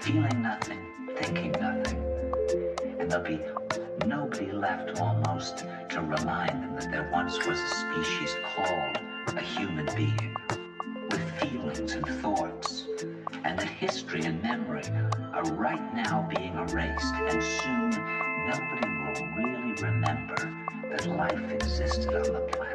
feeling nothing, thinking nothing. And there'll be nobody left almost to remind them that there once was a species called a human being with feelings and thoughts. And that history and memory are right now being erased. And soon, nobody will really remember that life existed on the planet.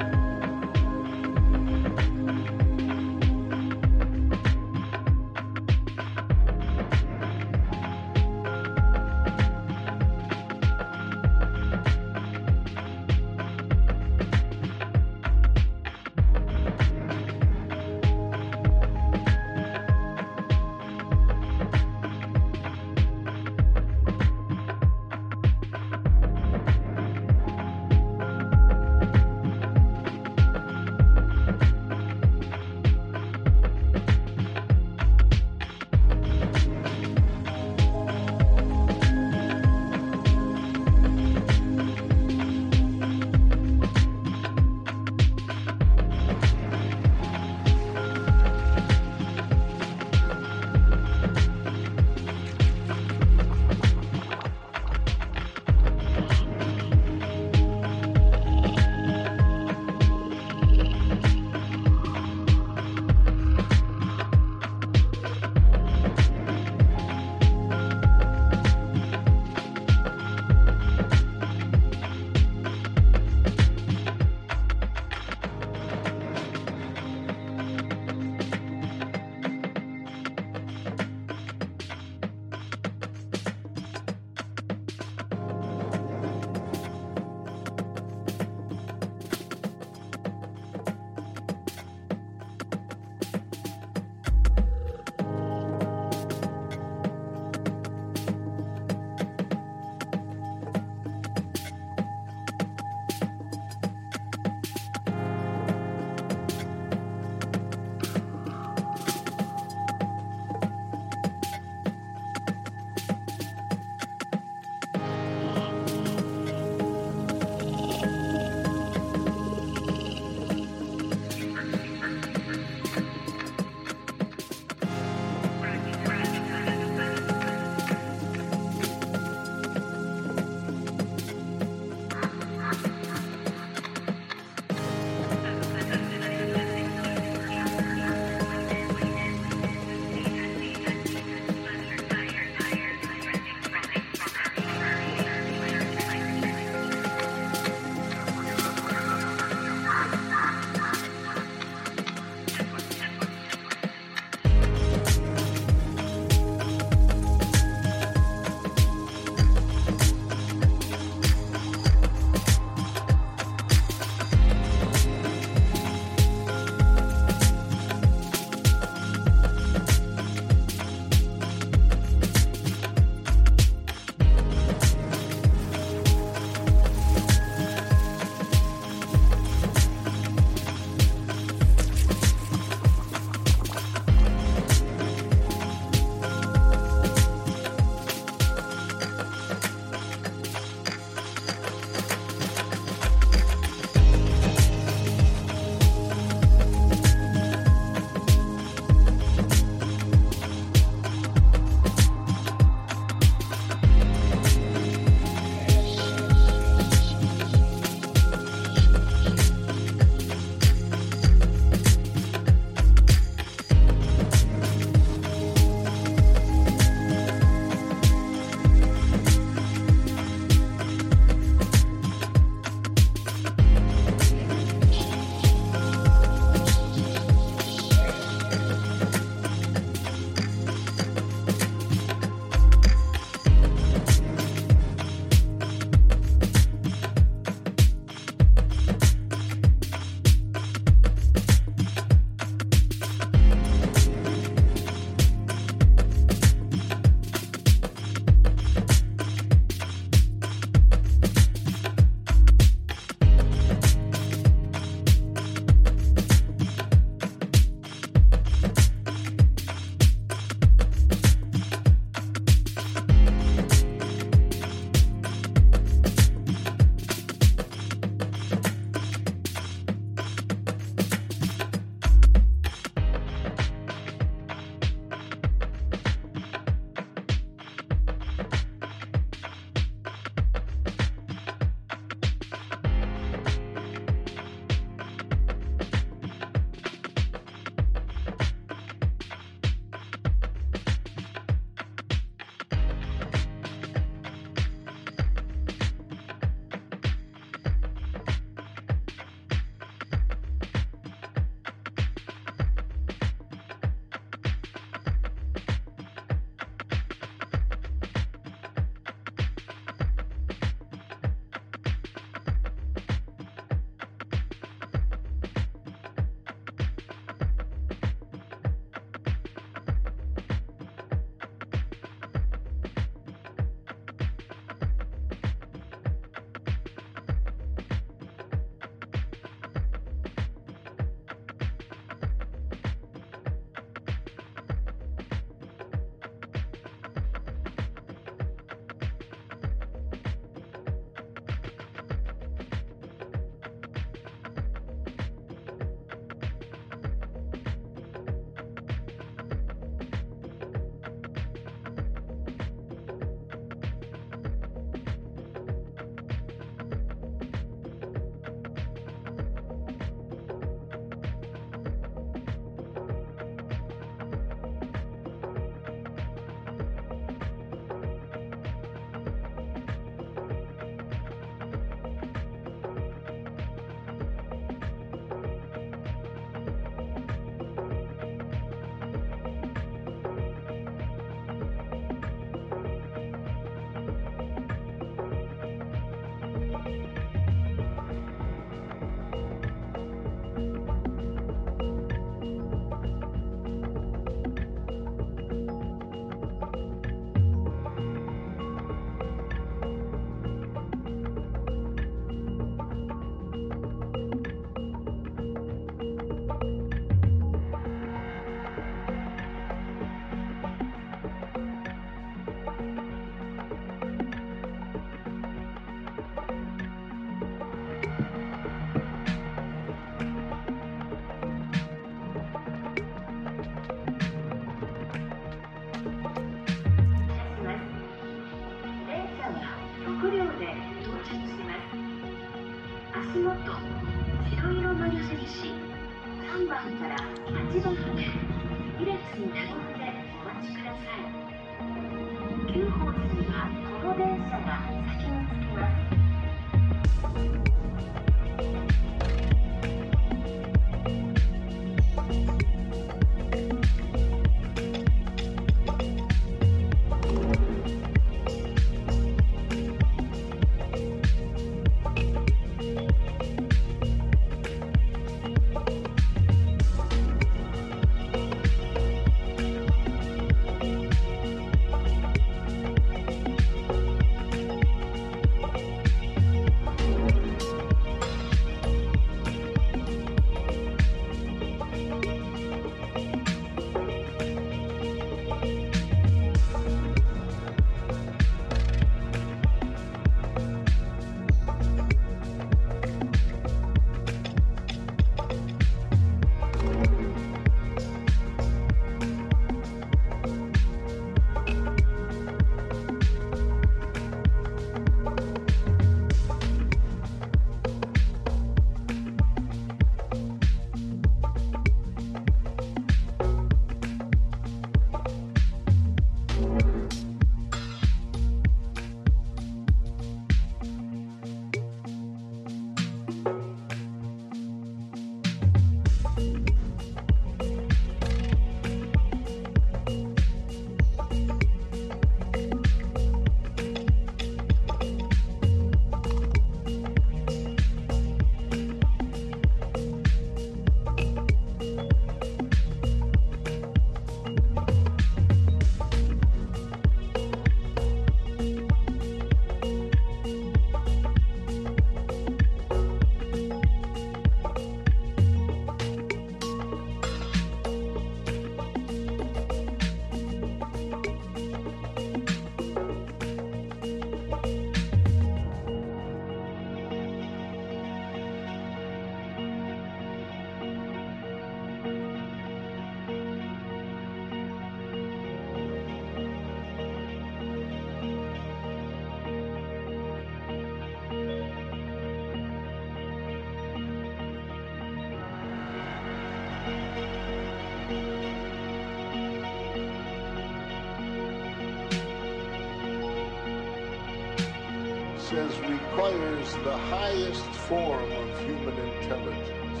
requires the highest form of human intelligence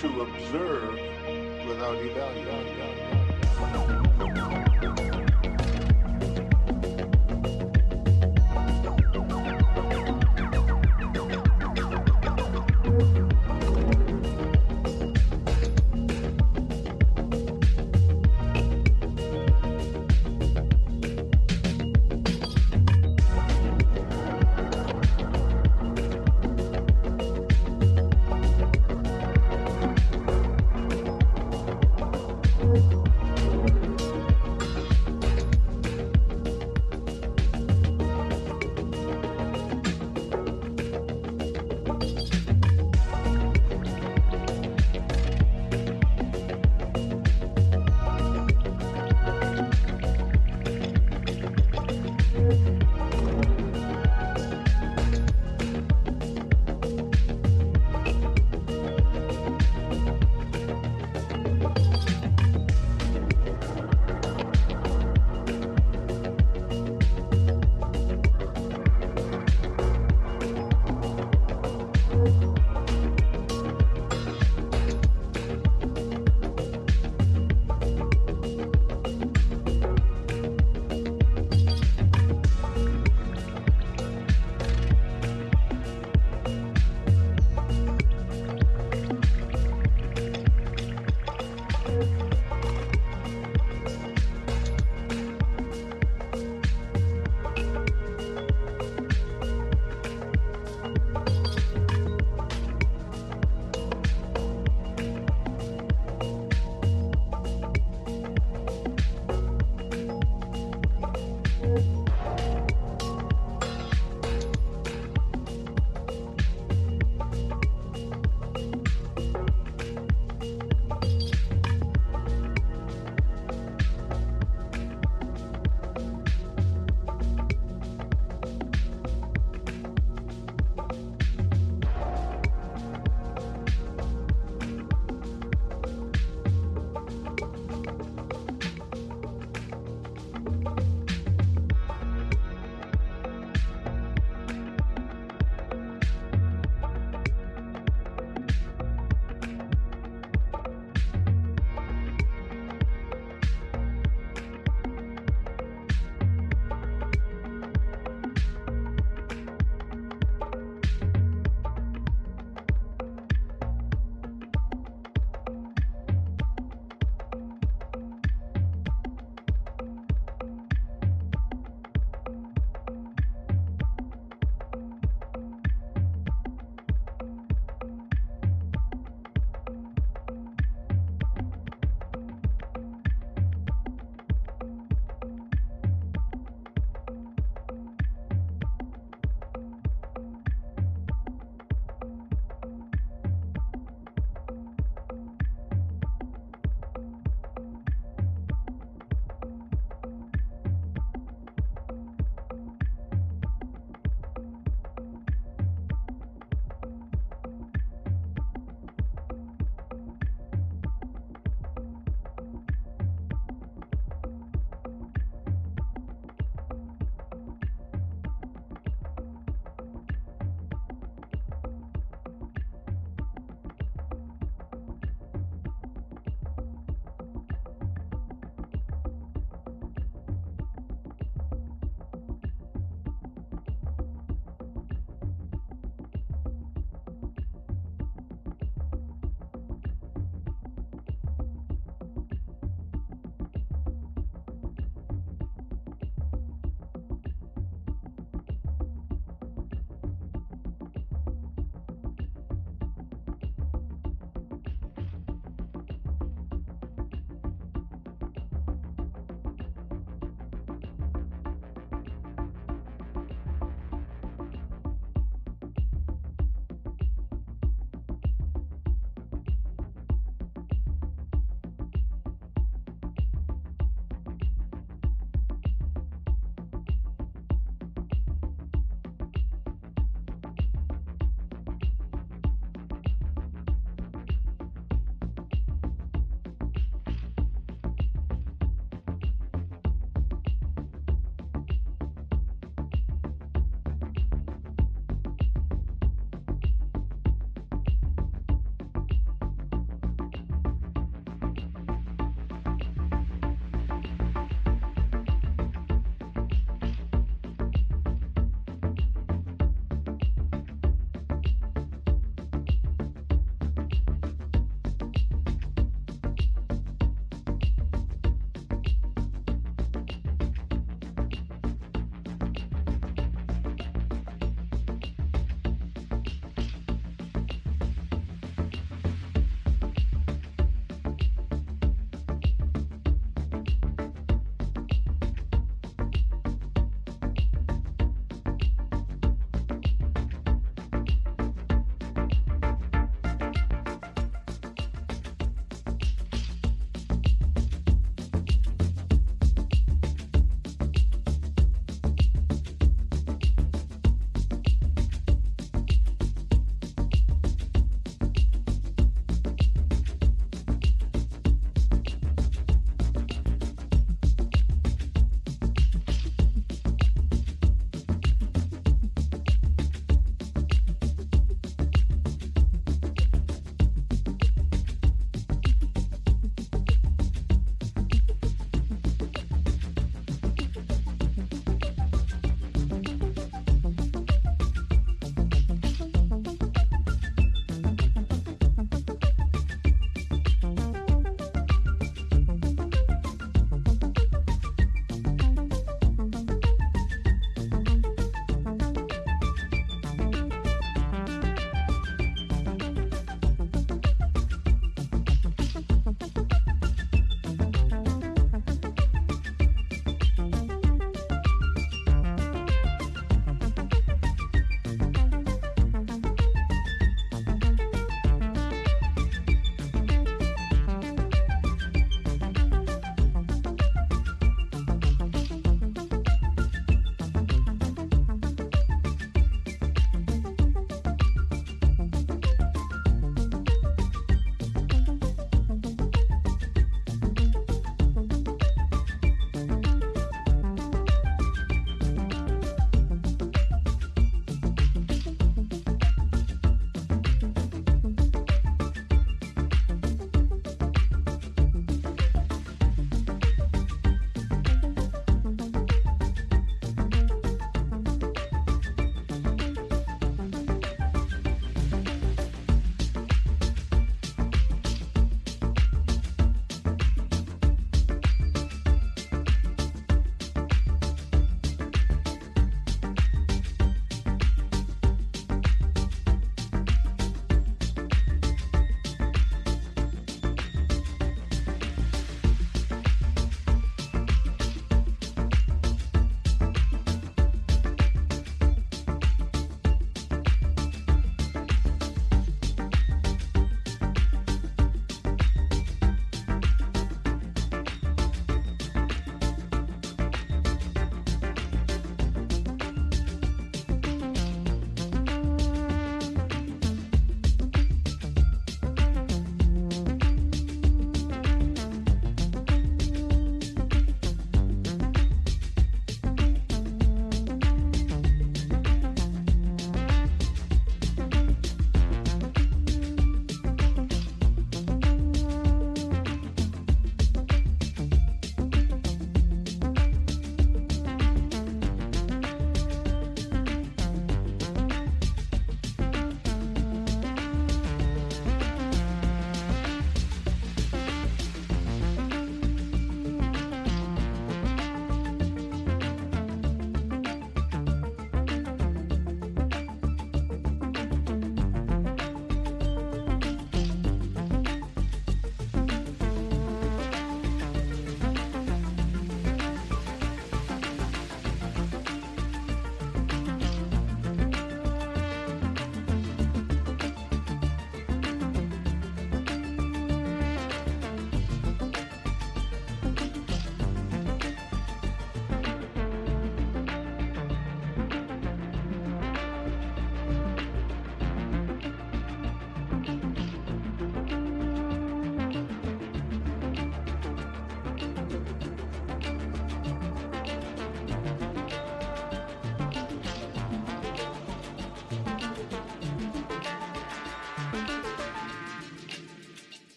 to observe without evaluating.